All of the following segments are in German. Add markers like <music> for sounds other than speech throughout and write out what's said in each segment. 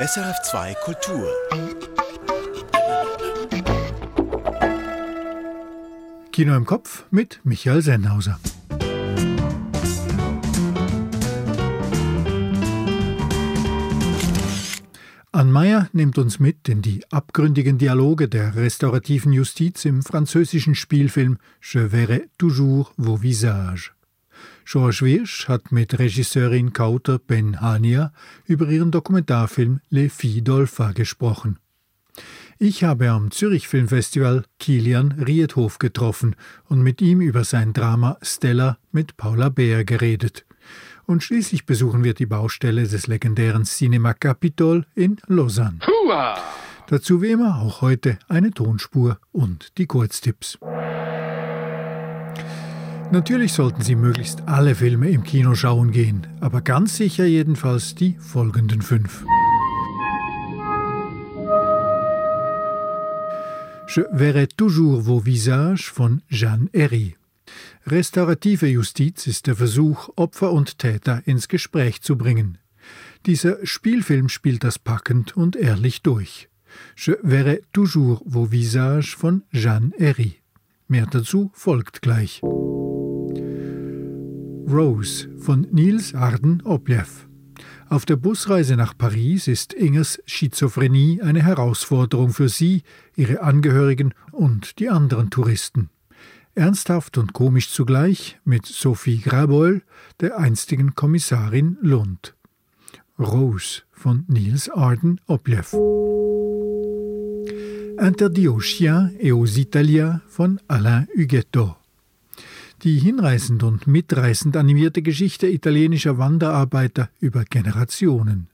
SRF2 Kultur. Kino im Kopf mit Michael Sennhauser. Ann Meyer nimmt uns mit in die abgründigen Dialoge der restaurativen Justiz im französischen Spielfilm Je verrai toujours vos visages. George Wirsch hat mit Regisseurin Kauter Ben Hania über ihren Dokumentarfilm Les Filles d'Olfa gesprochen. Ich habe am Zürich Filmfestival Kilian Riedhof getroffen und mit ihm über sein Drama Stella mit Paula Beer geredet. Und schließlich besuchen wir die Baustelle des legendären Cinema Capitol in Lausanne. Hua! Dazu wie immer auch heute eine Tonspur und die Kurztipps. Natürlich sollten Sie möglichst alle Filme im Kino schauen gehen, aber ganz sicher jedenfalls die folgenden fünf. Je verrai toujours vos visages von Jeanne Herry. Restaurative Justiz ist der Versuch, Opfer und Täter ins Gespräch zu bringen. Dieser Spielfilm spielt das packend und ehrlich durch. Je verrai toujours vos visages von Jeanne Herry. Mehr dazu folgt gleich. Rose von Nils Arden Objev. Auf der Busreise nach Paris ist Ingers Schizophrenie eine Herausforderung für sie, ihre Angehörigen und die anderen Touristen. Ernsthaft und komisch zugleich mit Sophie Graboll, der einstigen Kommissarin Lund. Rose von Niels Arden Objev. Interdit aux chiens et aux Italiens von Alain Huguetto. Die hinreißend und mitreißend animierte Geschichte italienischer Wanderarbeiter über Generationen.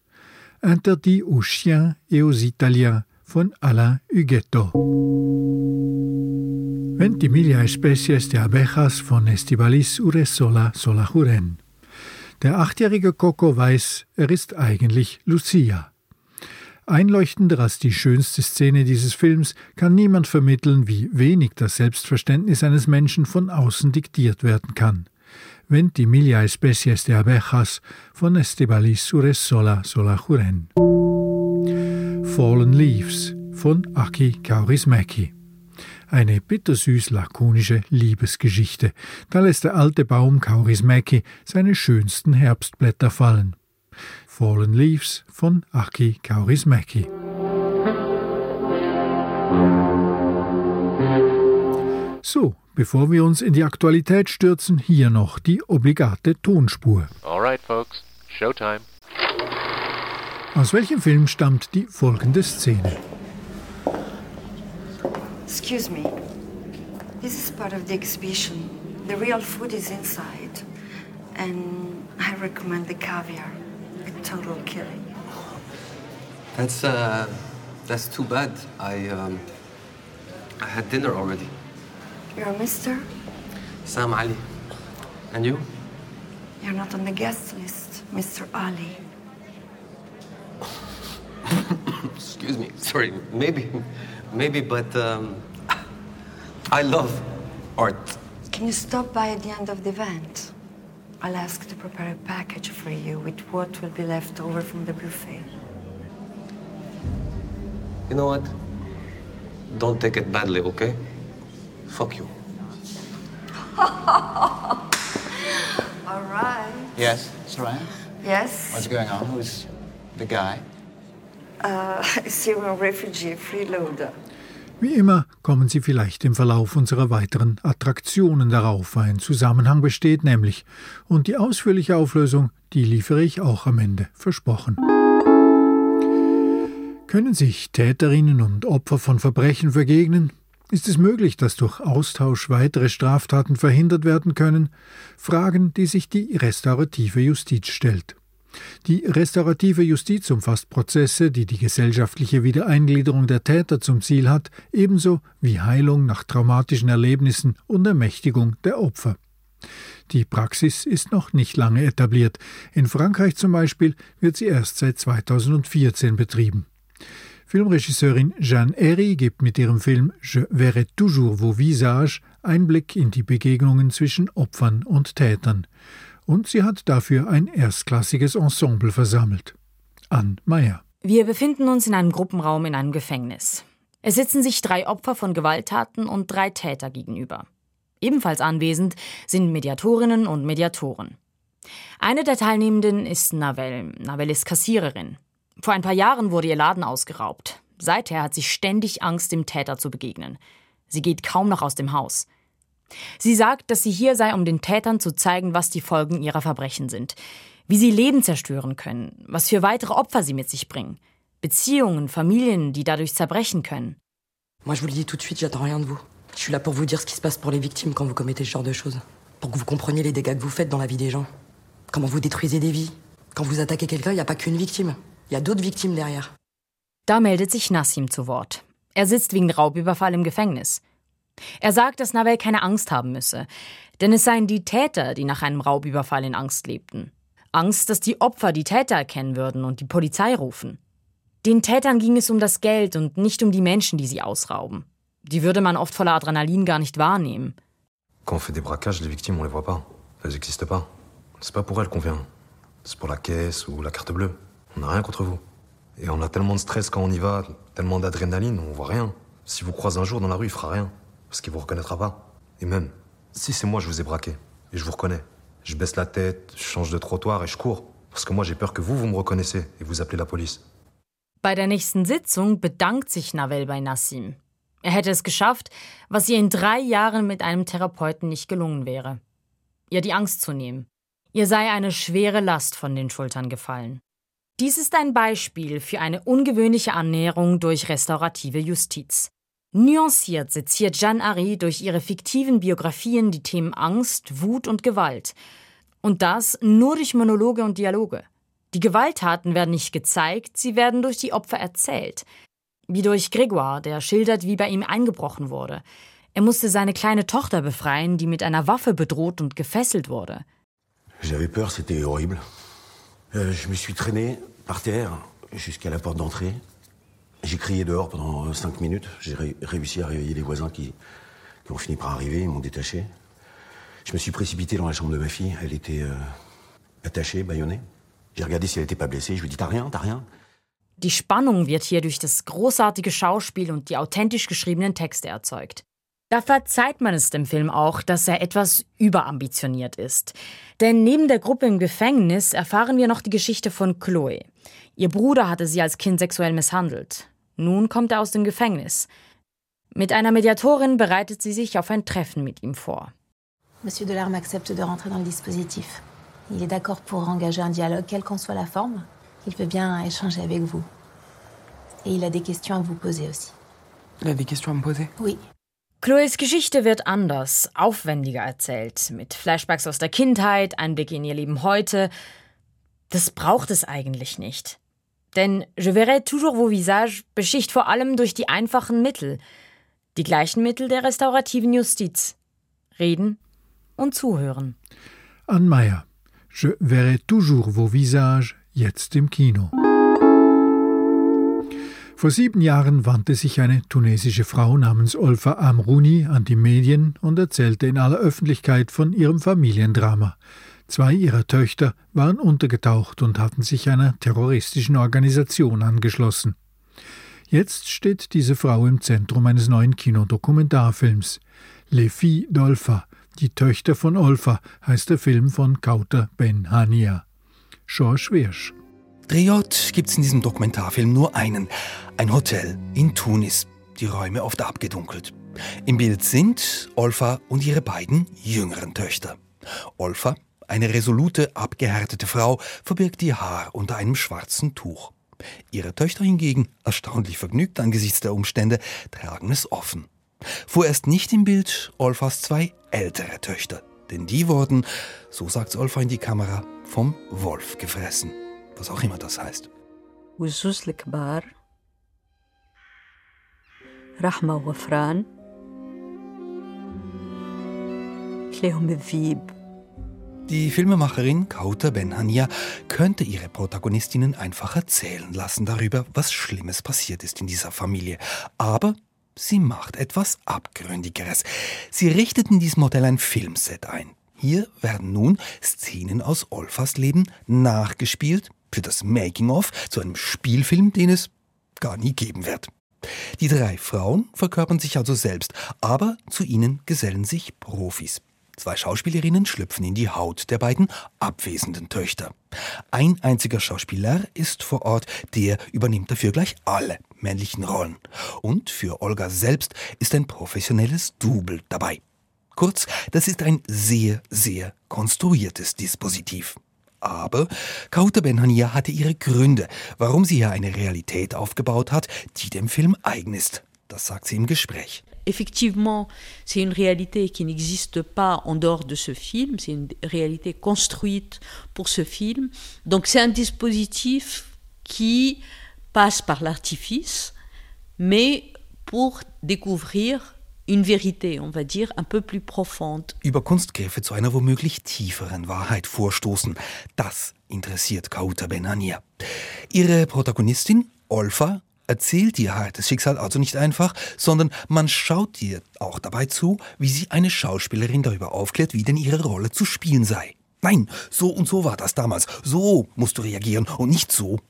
Interdit aux chiens et aux Italiens von Alain Huguetto. Ventimiglia especies de abejas von Estibalis Uresola Solajuren. Der achtjährige Coco weiß, er ist eigentlich Lucia. Einleuchtender als die schönste Szene dieses Films kann niemand vermitteln, wie wenig das Selbstverständnis eines Menschen von außen diktiert werden kann. Ventimiglia especies de abejas von Estebalis Uresola Solajuren. Fallen Leaves von Aki Kaurismäki. Eine bittersüß lakonische Liebesgeschichte. Da lässt der alte Baum Kaurismäki seine schönsten Herbstblätter fallen. Fallen Leaves von Aki Kaurismäki. So, bevor wir uns in die Aktualität stürzen, hier noch die obligate Tonspur. Alright, folks, Showtime. Aus welchem Film stammt die folgende Szene? Excuse me. This is part of the exhibition. The real food is inside. And I recommend the caviar. Total killing. That's uh, that's too bad. I um, I had dinner already. You're a mister? Sam Ali. And you? You're not on the guest list, Mr. Ali. <coughs> Excuse me. Sorry. Maybe, maybe, but um, I love art. Can you stop by at the end of the event? I'll ask to prepare a package for you with what will be left over from the buffet. You know what? Don't take it badly, okay? Fuck you. <laughs> All right. Yes, Soraya? Yes? What's going on? Who's the guy? Uh, <laughs> Syrian refugee, freeloader. Wie immer kommen Sie vielleicht im Verlauf unserer weiteren Attraktionen darauf. Ein Zusammenhang besteht nämlich. Und die ausführliche Auflösung, die liefere ich auch am Ende, versprochen. Können sich Täterinnen und Opfer von Verbrechen vergegnen? Ist es möglich, dass durch Austausch weitere Straftaten verhindert werden können? Fragen, die sich die restaurative Justiz stellt. Die restaurative Justiz umfasst Prozesse, die die gesellschaftliche Wiedereingliederung der Täter zum Ziel hat, ebenso wie Heilung nach traumatischen Erlebnissen und Ermächtigung der Opfer. Die Praxis ist noch nicht lange etabliert. In Frankreich zum Beispiel wird sie erst seit 2014 betrieben. Filmregisseurin Jeanne Herry gibt mit ihrem Film Je verrai toujours vos visages Einblick in die Begegnungen zwischen Opfern und Tätern. Und sie hat dafür ein erstklassiges Ensemble versammelt. Ann Meyer. Wir befinden uns in einem Gruppenraum in einem Gefängnis. Es sitzen sich drei Opfer von Gewalttaten und drei Täter gegenüber. Ebenfalls anwesend sind Mediatorinnen und Mediatoren. Eine der Teilnehmenden ist Navel. Navel ist Kassiererin. Vor ein paar Jahren wurde ihr Laden ausgeraubt. Seither hat sie ständig Angst, dem Täter zu begegnen. Sie geht kaum noch aus dem Haus. Sie sagt, dass sie hier sei, um den Tätern zu zeigen, was die Folgen ihrer Verbrechen sind wie sie Leben zerstören können, was für weitere Opfer sie mit sich bringen, Beziehungen, Familien, die dadurch zerbrechen können. Moi, je vous le dis tout de suite, j'attends rien de vous. Je suis là pour vous dire ce qui se passe pour les victimes quand vous commettez ce genre de choses. Pour que vous compreniez les dégâts que vous faites dans la vie des gens. Comment vous détruisez des vies. Quand vous attaquez quelqu'un, il n'y a pas qu'une victime. Il y a d'autres victimes derrière. Da meldet sich Nassim zu Wort. Er sitzt wegen Raubüberfall im Gefängnis. Er sagt, dass Navel keine Angst haben müsse, denn es seien die Täter, die nach einem Raubüberfall in Angst lebten. Angst, dass die Opfer die Täter erkennen würden und die Polizei rufen. Den Tätern ging es um das Geld und nicht um die Menschen, die sie ausrauben. Die würde man oft voller Adrenalin gar nicht wahrnehmen. Quand on fait des braquages, les victimes, on les voit pas. Elles n'existent pas. C'est pas pour elles qu'on vient. C'est pour la caisse ou la carte bleue. On n'a rien contre vous. Et on a tellement de stress quand on y va, tellement d'adrénaline, on voit rien. Si vous croisez un jour dans la rue, il fera rien. Parce qu'il vous reconnaîtra pas. Et même, si c'est moi, je vous ai braqué. Et je vous reconnais. Je baisse la tête, je change de trottoir et je cours. Parce que moi j'ai peur que vous, vous me reconnaissiez et vous appelez la police. Bei der nächsten Sitzung bedankt sich Navel bei Nassim. Er hätte es geschafft, was ihr in drei Jahren mit einem Therapeuten nicht gelungen wäre. Ihr die Angst zu nehmen. Ihr sei eine schwere Last von den Schultern gefallen. Dies ist ein Beispiel für eine ungewöhnliche Annäherung durch restaurative Justiz. Nuanciert seziert Jeanne Harry durch ihre fiktiven Biografien die Themen Angst, Wut und Gewalt. Und das nur durch Monologe und Dialoge. Die Gewalttaten werden nicht gezeigt, sie werden durch die Opfer erzählt. Wie durch Grégoire, der schildert, wie bei ihm eingebrochen wurde. Er musste seine kleine Tochter befreien, die mit einer Waffe bedroht und gefesselt wurde. J'avais peur, c'était horrible. Euh, je me suis traîné par terre jusqu'à la porte d'entrée. J'ai crié dehors pendant cinq minutes. J'ai ré réussi à réveiller les voisins qui, qui, ont fini par arriver, ils m'ont détaché. Je me suis précipité dans la chambre de ma fille. Elle était euh, attachée, bâillonnée. J'ai regardé si elle n'était pas blessée. Je lui ai dit T'as rien, t'as rien. Die Spannung wird hier durch das großartige Schauspiel und die authentisch geschriebenen Texte erzeugt. Da verzeiht man es dem Film auch, dass er etwas überambitioniert ist. Denn neben der Gruppe im Gefängnis erfahren wir noch die Geschichte von Chloe. Ihr Bruder hatte sie als Kind sexuell misshandelt. Nun kommt er aus dem Gefängnis. Mit einer Mediatorin bereitet sie sich auf ein Treffen mit ihm vor. Monsieur Delarme accepte de rentrer dans le dispositif. Il est d'accord pour engager un dialogue, quelle qu'en soit la forme. Il veut bien échanger avec vous. Et il a des questions à vous poser aussi. Il a des questions à me poser Oui. Chloes Geschichte wird anders, aufwendiger erzählt, mit Flashbacks aus der Kindheit, Einblicke in ihr Leben heute. Das braucht es eigentlich nicht. Denn Je verrai toujours vos visages beschicht vor allem durch die einfachen Mittel, die gleichen Mittel der restaurativen Justiz. Reden und zuhören. Anne Meyer, Je verrai toujours vos visages, jetzt im Kino. Vor sieben Jahren wandte sich eine tunesische Frau namens Olfa Amrouni an die Medien und erzählte in aller Öffentlichkeit von ihrem Familiendrama. Zwei ihrer Töchter waren untergetaucht und hatten sich einer terroristischen Organisation angeschlossen. Jetzt steht diese Frau im Zentrum eines neuen Kinodokumentarfilms. Les Filles d'Olfa, die Töchter von Olfa, heißt der Film von Kauter Ben Hania. George Wirsch. Drehort gibt's in diesem Dokumentarfilm nur einen. Ein Hotel in Tunis. Die Räume oft abgedunkelt. Im Bild sind Olfa und ihre beiden jüngeren Töchter. Olfa, eine resolute, abgehärtete Frau, verbirgt ihr Haar unter einem schwarzen Tuch. Ihre Töchter hingegen, erstaunlich vergnügt angesichts der Umstände, tragen es offen. Vorerst nicht im Bild Olfas zwei ältere Töchter, denn die wurden, so sagt Olfa in die Kamera, vom Wolf gefressen. Was auch immer das heißt. والزوز الكبار رحمة وغفران تلاقيهم الذيب die Filmemacherin Kauter Benhania könnte ihre Protagonistinnen einfach erzählen lassen darüber, was Schlimmes passiert ist in dieser Familie. Aber sie macht etwas Abgründigeres. Sie richtet in diesem Modell ein Filmset ein. Hier werden nun Szenen aus Olfas Leben nachgespielt, für das Making-of zu einem Spielfilm, den es gar nie geben wird. Die drei Frauen verkörpern sich also selbst, aber zu ihnen gesellen sich Profis. Zwei Schauspielerinnen schlüpfen in die Haut der beiden abwesenden Töchter. Ein einziger Schauspieler ist vor Ort, der übernimmt dafür gleich alle männlichen Rollen. Und für Olga selbst ist ein professionelles Double dabei. Kurz, das ist ein sehr, sehr konstruiertes Dispositiv. Aber Kauta Benhania hatte ihre Gründe, warum sie hier eine Realität aufgebaut hat, die dem Film eigen ist. Das sagt sie im Gespräch. Effectivement, c'est une réalité qui n'existe pas en dehors de ce film, c'est une réalité construite pour ce film. Donc c'est un dispositif qui passe par l'artifice, mais pour découvrir une vérité, on va dire, un peu plus profonde. Über Kunstgriffe zu einer womöglich tieferen Wahrheit vorstoßen, das interessiert Kauta Benania. Ihre Protagonistin, Olfa, erzählt ihr hartes Schicksal also nicht einfach, sondern man schaut ihr auch dabei zu, wie sie eine Schauspielerin darüber aufklärt, wie denn ihre Rolle zu spielen sei. Nein, so und so war das damals. So musst du reagieren und nicht so.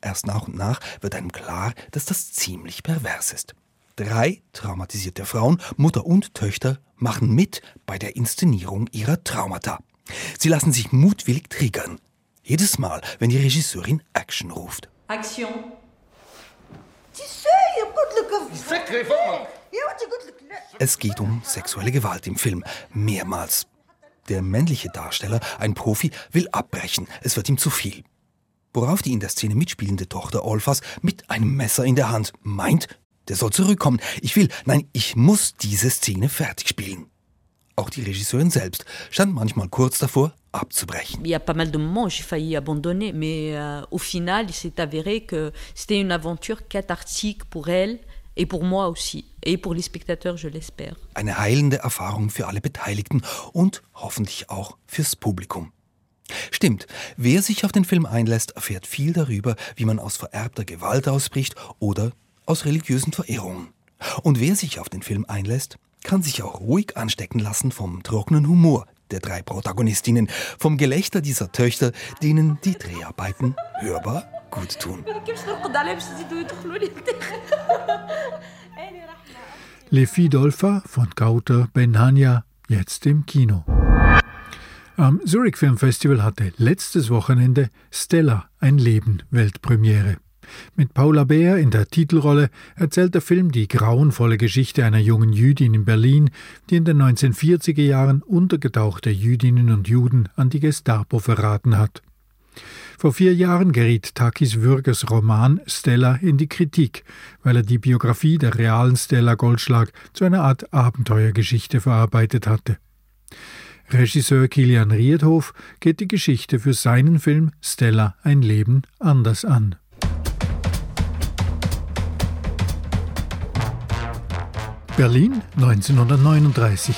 Erst nach und nach wird einem klar, dass das ziemlich pervers ist. Drei traumatisierte Frauen, Mutter und Töchter, machen mit bei der Inszenierung ihrer Traumata. Sie lassen sich mutwillig triggern. Jedes Mal, wenn die Regisseurin Action ruft. Action. Es geht um sexuelle Gewalt im Film, mehrmals. Der männliche Darsteller, ein Profi, will abbrechen, es wird ihm zu viel. Worauf die in der Szene mitspielende Tochter Olfas mit einem Messer in der Hand meint, der soll zurückkommen. Ich will, nein, ich muss diese Szene fertig spielen. Auch die Regisseurin selbst stand manchmal kurz davor, abzubrechen. Il y a pas mal de moments j'ai failli abandonner, mais euh, au final, il s'est avéré que c'était une aventure cathartique pour elle et pour moi aussi, et pour les spectateurs, je l'espère. Eine heilende Erfahrung für alle Beteiligten und hoffentlich auch fürs Publikum. Stimmt, wer sich auf den Film einlässt, erfährt viel darüber, wie man aus vererbter Gewalt ausbricht oder aus religiösen Verehrungen. Und wer sich auf den Film einlässt, kann sich auch ruhig anstecken lassen vom trockenen Humor der drei Protagonistinnen, vom Gelächter dieser Töchter, denen die Dreharbeiten hörbar gut tun. <laughs> Le Fidolfa von Kauter Benhania, jetzt im Kino. Am Zurich Film Festival hatte letztes Wochenende Stella ein Leben Weltpremiere. Mit Paula Beer in der Titelrolle erzählt der Film die grauenvolle Geschichte einer jungen Jüdin in Berlin, die in den 1940er Jahren untergetauchte Jüdinnen und Juden an die Gestapo verraten hat. Vor vier Jahren geriet Takis Würgers Roman Stella in die Kritik, weil er die Biografie der realen Stella Goldschlag zu einer Art Abenteuergeschichte verarbeitet hatte. Regisseur Kilian Riedhof geht die Geschichte für seinen Film Stella ein Leben anders an. Berlin 1939.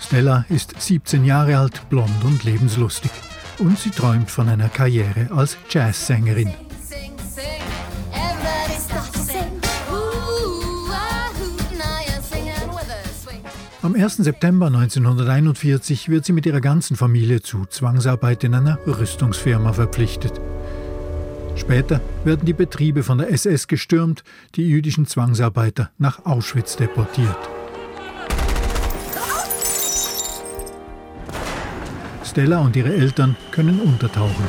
Stella ist 17 Jahre alt, blond und lebenslustig. Und sie träumt von einer Karriere als Jazzsängerin. Am 1. September 1941 wird sie mit ihrer ganzen Familie zu Zwangsarbeit in einer Rüstungsfirma verpflichtet. Später werden die Betriebe von der SS gestürmt, die jüdischen Zwangsarbeiter nach Auschwitz deportiert. Stella und ihre Eltern können untertauchen.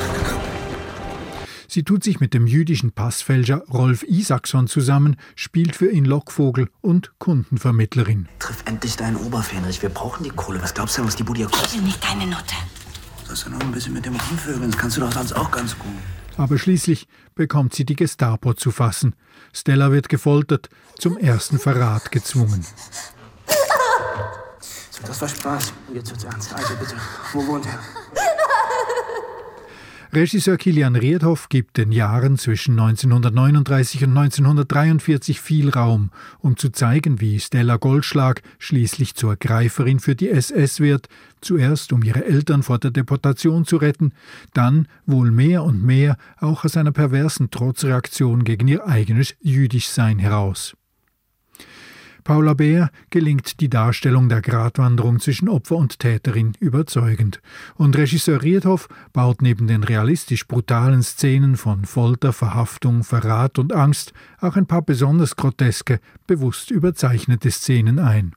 Sie tut sich mit dem jüdischen Passfälscher Rolf Isaacson zusammen, spielt für ihn Lockvogel und Kundenvermittlerin. Triff endlich deinen Oberfähnrich. Wir brauchen die Kohle. Was glaubst du denn, was die Bude hier kostet? Ich nicht deine Note. Sollst du noch ein bisschen mit dem rumvögeln? Das kannst du doch sonst auch ganz gut. Aber schließlich bekommt sie die Gestapo zu fassen. Stella wird gefoltert, zum ersten Verrat gezwungen. So, das war Spaß. Jetzt wird's ernst. Also bitte, wo wohnt er? Regisseur Kilian Riedhoff gibt den Jahren zwischen 1939 und 1943 viel Raum, um zu zeigen, wie Stella Goldschlag schließlich zur Greiferin für die SS wird, zuerst um ihre Eltern vor der Deportation zu retten, dann wohl mehr und mehr auch aus einer perversen Trotzreaktion gegen ihr eigenes Jüdischsein heraus. Paula Beer gelingt die Darstellung der Gratwanderung zwischen Opfer und Täterin überzeugend. Und Regisseur Riedhoff baut neben den realistisch brutalen Szenen von Folter, Verhaftung, Verrat und Angst auch ein paar besonders groteske, bewusst überzeichnete Szenen ein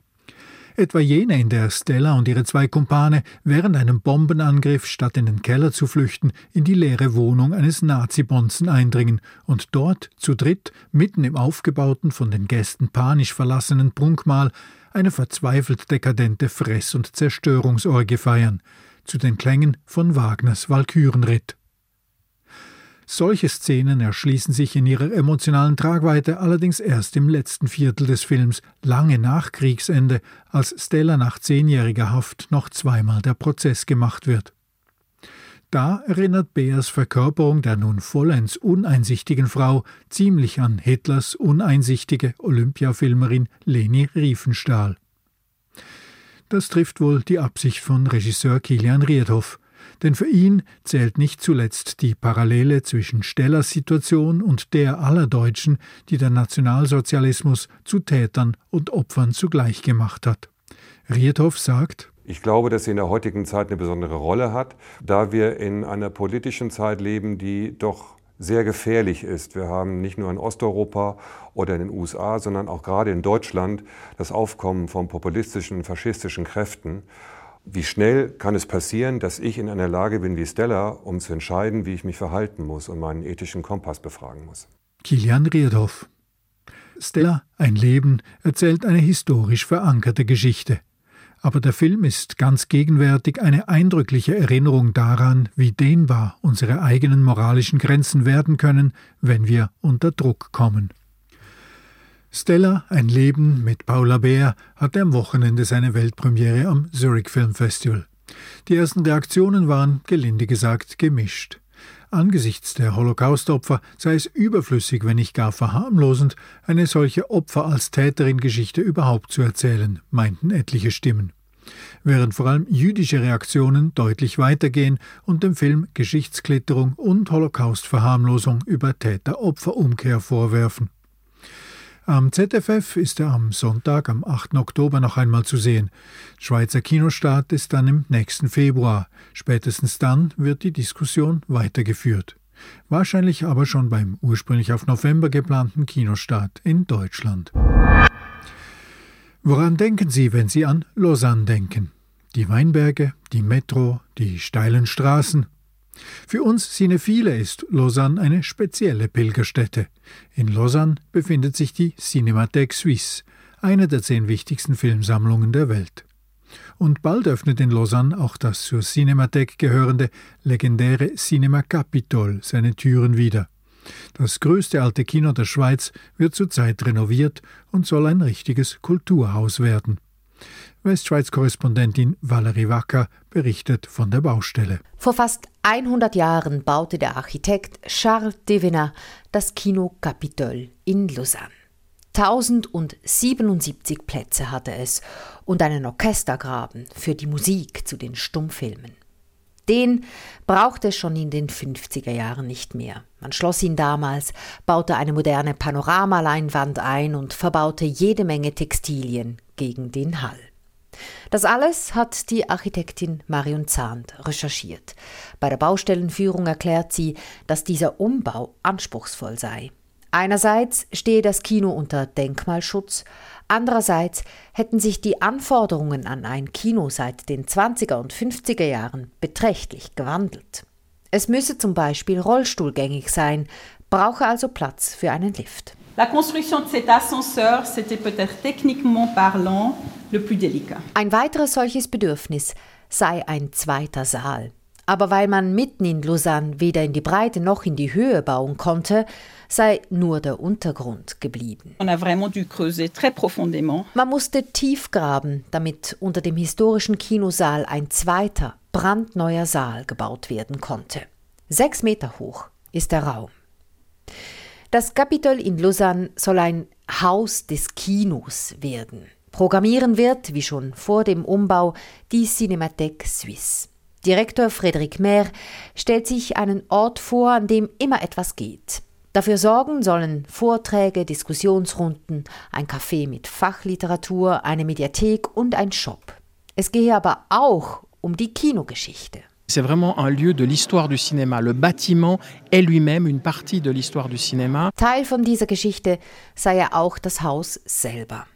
etwa jene, in der Stella und ihre zwei Kumpane während einem Bombenangriff statt in den Keller zu flüchten, in die leere Wohnung eines Nazi-Bonzen eindringen und dort zu dritt, mitten im aufgebauten, von den Gästen panisch verlassenen Prunkmahl, eine verzweifelt dekadente Fress- und Zerstörungsorgie feiern, zu den Klängen von Wagners Walkürenritt. Solche Szenen erschließen sich in ihrer emotionalen Tragweite allerdings erst im letzten Viertel des Films, lange nach Kriegsende, als Stella nach zehnjähriger Haft noch zweimal der Prozess gemacht wird. Da erinnert Beers Verkörperung der nun vollends uneinsichtigen Frau ziemlich an Hitlers uneinsichtige Olympiafilmerin Leni Riefenstahl. Das trifft wohl die Absicht von Regisseur Kilian Riedhoff, denn für ihn zählt nicht zuletzt die Parallele zwischen Stellers Situation und der aller Deutschen, die der Nationalsozialismus zu Tätern und Opfern zugleich gemacht hat. Riedhoff sagt, ich glaube, dass sie in der heutigen Zeit eine besondere Rolle hat, da wir in einer politischen Zeit leben, die doch sehr gefährlich ist. Wir haben nicht nur in Osteuropa oder in den USA, sondern auch gerade in Deutschland das Aufkommen von populistischen, faschistischen Kräften. Wie schnell kann es passieren, dass ich in einer Lage bin wie Stella, um zu entscheiden, wie ich mich verhalten muss und meinen ethischen Kompass befragen muss? Kilian Riedhoff. Stella, ein Leben, erzählt eine historisch verankerte Geschichte. Aber der Film ist ganz gegenwärtig eine eindrückliche Erinnerung daran, wie dehnbar unsere eigenen moralischen Grenzen werden können, wenn wir unter Druck kommen. Stella, ein Leben mit Paula Beer, hatte am Wochenende seine Weltpremiere am Zurich Film Festival. Die ersten Reaktionen waren, gelinde gesagt, gemischt. Angesichts der Holocaustopfer sei es überflüssig, wenn nicht gar verharmlosend, eine solche Opfer als Täterin-Geschichte überhaupt zu erzählen, meinten etliche Stimmen. Während vor allem jüdische Reaktionen deutlich weitergehen und dem Film Geschichtsklitterung und Holocaustverharmlosung über Täter-Opfer-Umkehr vorwerfen. Am ZFF ist er am Sonntag, am 8. Oktober noch einmal zu sehen. Schweizer Kinostart ist dann im nächsten Februar. Spätestens dann wird die Diskussion weitergeführt. Wahrscheinlich aber schon beim ursprünglich auf November geplanten Kinostart in Deutschland. Woran denken Sie, wenn Sie an Lausanne denken? Die Weinberge, die Metro, die steilen Straßen, für uns Cinephile ist Lausanne eine spezielle Pilgerstätte. In Lausanne befindet sich die Cinémathèque Suisse, eine der zehn wichtigsten Filmsammlungen der Welt. Und bald öffnet in Lausanne auch das zur Cinémathèque gehörende legendäre Cinema Capitol seine Türen wieder. Das größte alte Kino der Schweiz wird zurzeit renoviert und soll ein richtiges Kulturhaus werden. Westschweiz-Korrespondentin Valerie Wacker berichtet von der Baustelle. Vor fast 100 Jahren baute der Architekt Charles Devenin das Kino Capitol in Lausanne. 1077 Plätze hatte es und einen Orchestergraben für die Musik zu den Stummfilmen. Den brauchte es schon in den 50er Jahren nicht mehr. Man schloss ihn damals, baute eine moderne Panoramaleinwand ein und verbaute jede Menge Textilien gegen den Hall. Das alles hat die Architektin Marion Zahnt recherchiert. Bei der Baustellenführung erklärt sie, dass dieser Umbau anspruchsvoll sei. Einerseits stehe das Kino unter Denkmalschutz, andererseits hätten sich die Anforderungen an ein Kino seit den 20er und 50er Jahren beträchtlich gewandelt. Es müsse zum Beispiel rollstuhlgängig sein, brauche also Platz für einen Lift. La construction de cet ascenseur, c'était peut-être techniquement parlant le plus délicat. Ein weiteres solches Bedürfnis sei ein zweiter Saal. Aber weil man mitten in Lausanne weder in die Breite noch in die Höhe bauen konnte, sei nur der Untergrund geblieben. Man musste tief graben, damit unter dem historischen Kinosaal ein zweiter, brandneuer Saal gebaut werden konnte. Sechs Meter hoch ist der Raum. Das Capitol in Lausanne soll ein Haus des Kinos werden. Programmieren wird, wie schon vor dem Umbau, die Cinémathèque Suisse. Direktor Frédéric Maire stellt sich einen Ort vor, an dem immer etwas geht. Dafür sorgen sollen Vorträge, Diskussionsrunden, ein Café mit Fachliteratur, eine Mediathek und ein Shop. Es gehe aber auch um die Kinogeschichte. C'est vraiment un lieu de l'histoire du cinéma. Le bâtiment est lui-même une partie de l'histoire du cinéma. Teil von dieser Geschichte sei ja auch das Haus selber.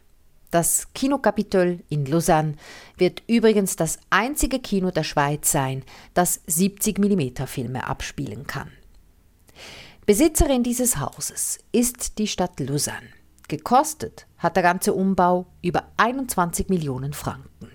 Das Kinokapitol in Lausanne wird übrigens das einzige Kino der Schweiz sein, das 70 mm Filme abspielen kann. Besitzerin dieses Hauses ist die Stadt Lausanne. Gekostet hat der ganze Umbau über 21 Millionen Franken.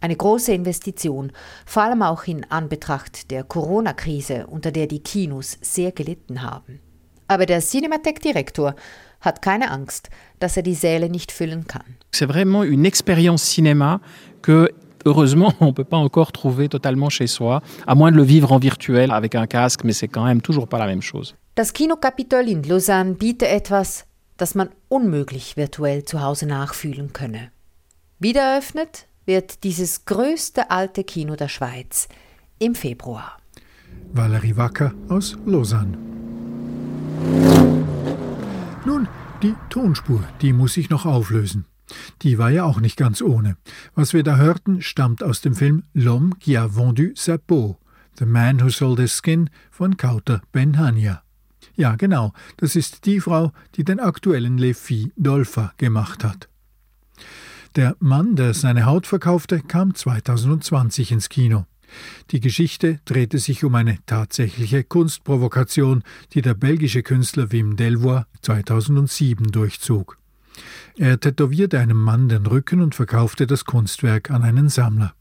Eine große Investition, vor allem auch in Anbetracht der Corona-Krise, unter der die Kinos sehr gelitten haben. Aber der Cinemathek-Direktor hat keine Angst, dass er die Säle nicht füllen kann. C'est vraiment une expérience cinéma que heureusement, <laughs> on ne peut pas encore trouver totalement chez soi, à moins de le vivre en virtuel avec un casque, mais c'est quand même toujours pas la même chose. Das Kinokapitol in Lausanne bietet etwas, das man unmöglich virtuell zu Hause nachfühlen könne. Wieder eröffnet wird dieses größte alte Kino der Schweiz im Februar. Valerie Wacker aus Lausanne. Nun, die Tonspur, die muss ich noch auflösen. Die war ja auch nicht ganz ohne. Was wir da hörten, stammt aus dem Film L'homme qui a vendu sa peau, The Man Who Sold His Skin von Kauter Benhania. Ja, genau, das ist die Frau, die den aktuellen Le Filles Dolpha gemacht hat. Der Mann, der seine Haut verkaufte, kam 2020 ins Kino. Die Geschichte drehte sich um eine tatsächliche Kunstprovokation, die der belgische Künstler Wim Delvoye 2007 durchzog. Er tätowierte einem Mann den Rücken und verkaufte das Kunstwerk an einen Sammler.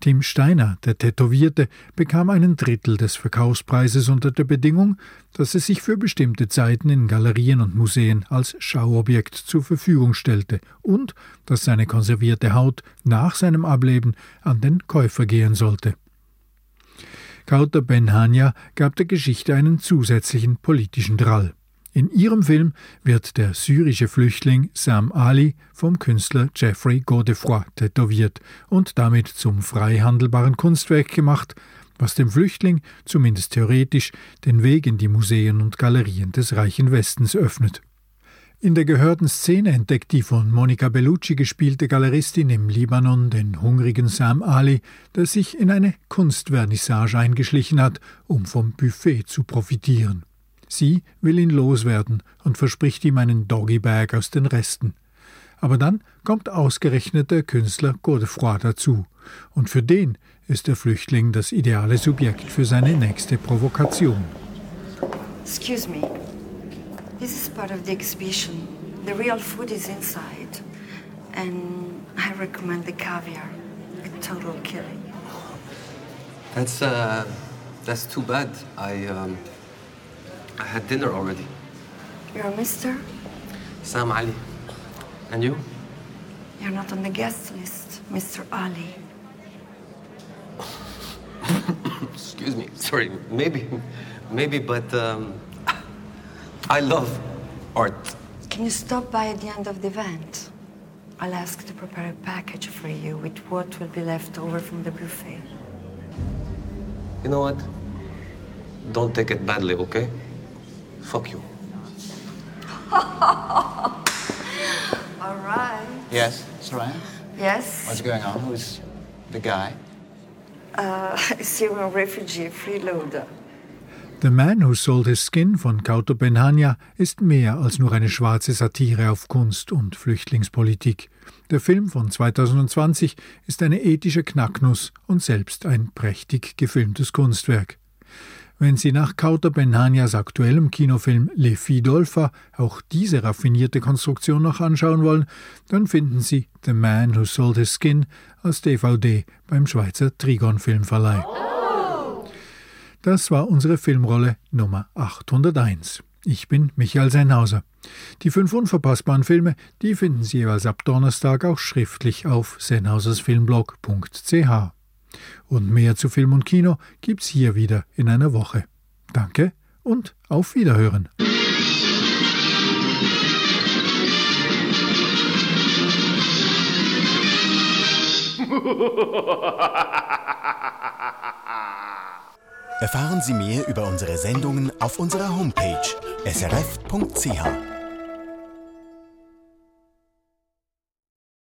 Tim Steiner, der Tätowierte, bekam einen Drittel des Verkaufspreises unter der Bedingung, dass er sich für bestimmte Zeiten in Galerien und Museen als Schauobjekt zur Verfügung stellte und dass seine konservierte Haut nach seinem Ableben an den Käufer gehen sollte. Kauter Benhania gab der Geschichte einen zusätzlichen politischen Drall. In ihrem Film wird der syrische Flüchtling Sam Ali vom Künstler Jeffrey Godefroy tätowiert und damit zum frei handelbaren Kunstwerk gemacht, was dem Flüchtling, zumindest theoretisch, den Weg in die Museen und Galerien des reichen Westens öffnet. In der gehörten Szene entdeckt die von Monica Bellucci gespielte Galeristin im Libanon den hungrigen Sam Ali, der sich in eine Kunstvernissage eingeschlichen hat, um vom Buffet zu profitieren. Sie will ihn loswerden und verspricht ihm einen Doggybag aus den Resten. Aber dann kommt ausgerechnet der Künstler Godefroy dazu, und für den ist der Flüchtling das ideale Subjekt für seine nächste Provokation. Excuse me. This is part of the exhibition. The real food is inside. And I recommend the caviar. A total killing. That's uh, that's too bad. I um, I had dinner already. You're a mister? Sam Ali. And you? You're not on the guest list, Mr. Ali. <coughs> Excuse me. Sorry. Maybe, maybe, but um, I love art. Can you stop by at the end of the event? I'll ask to prepare a package for you with what will be left over from the buffet. You know what? Don't take it badly, okay? Fuck you. <laughs> All right. Yes, Soraya? Yes? What's going on? Who's the guy? Uh, <laughs> Syrian refugee, freeloader. The Man Who Sold His Skin von Kauto Benhania ist mehr als nur eine schwarze Satire auf Kunst und Flüchtlingspolitik. Der Film von 2020 ist eine ethische Knacknuss und selbst ein prächtig gefilmtes Kunstwerk. Wenn Sie nach Kauter Benhanias aktuellem Kinofilm Le Fidolfa auch diese raffinierte Konstruktion noch anschauen wollen, dann finden Sie The Man Who Sold His Skin als DVD beim Schweizer Trigon Filmverleih. Das war unsere Filmrolle Nummer 801. Ich bin Michael Sennhauser. Die fünf unverpassbaren Filme, die finden Sie jeweils ab Donnerstag auch schriftlich auf sennhausersfilmblog.ch. Und mehr zu Film und Kino gibt's hier wieder in einer Woche. Danke und auf Wiederhören. <laughs> Erfahren Sie mehr über unsere Sendungen auf unserer Homepage srf.ch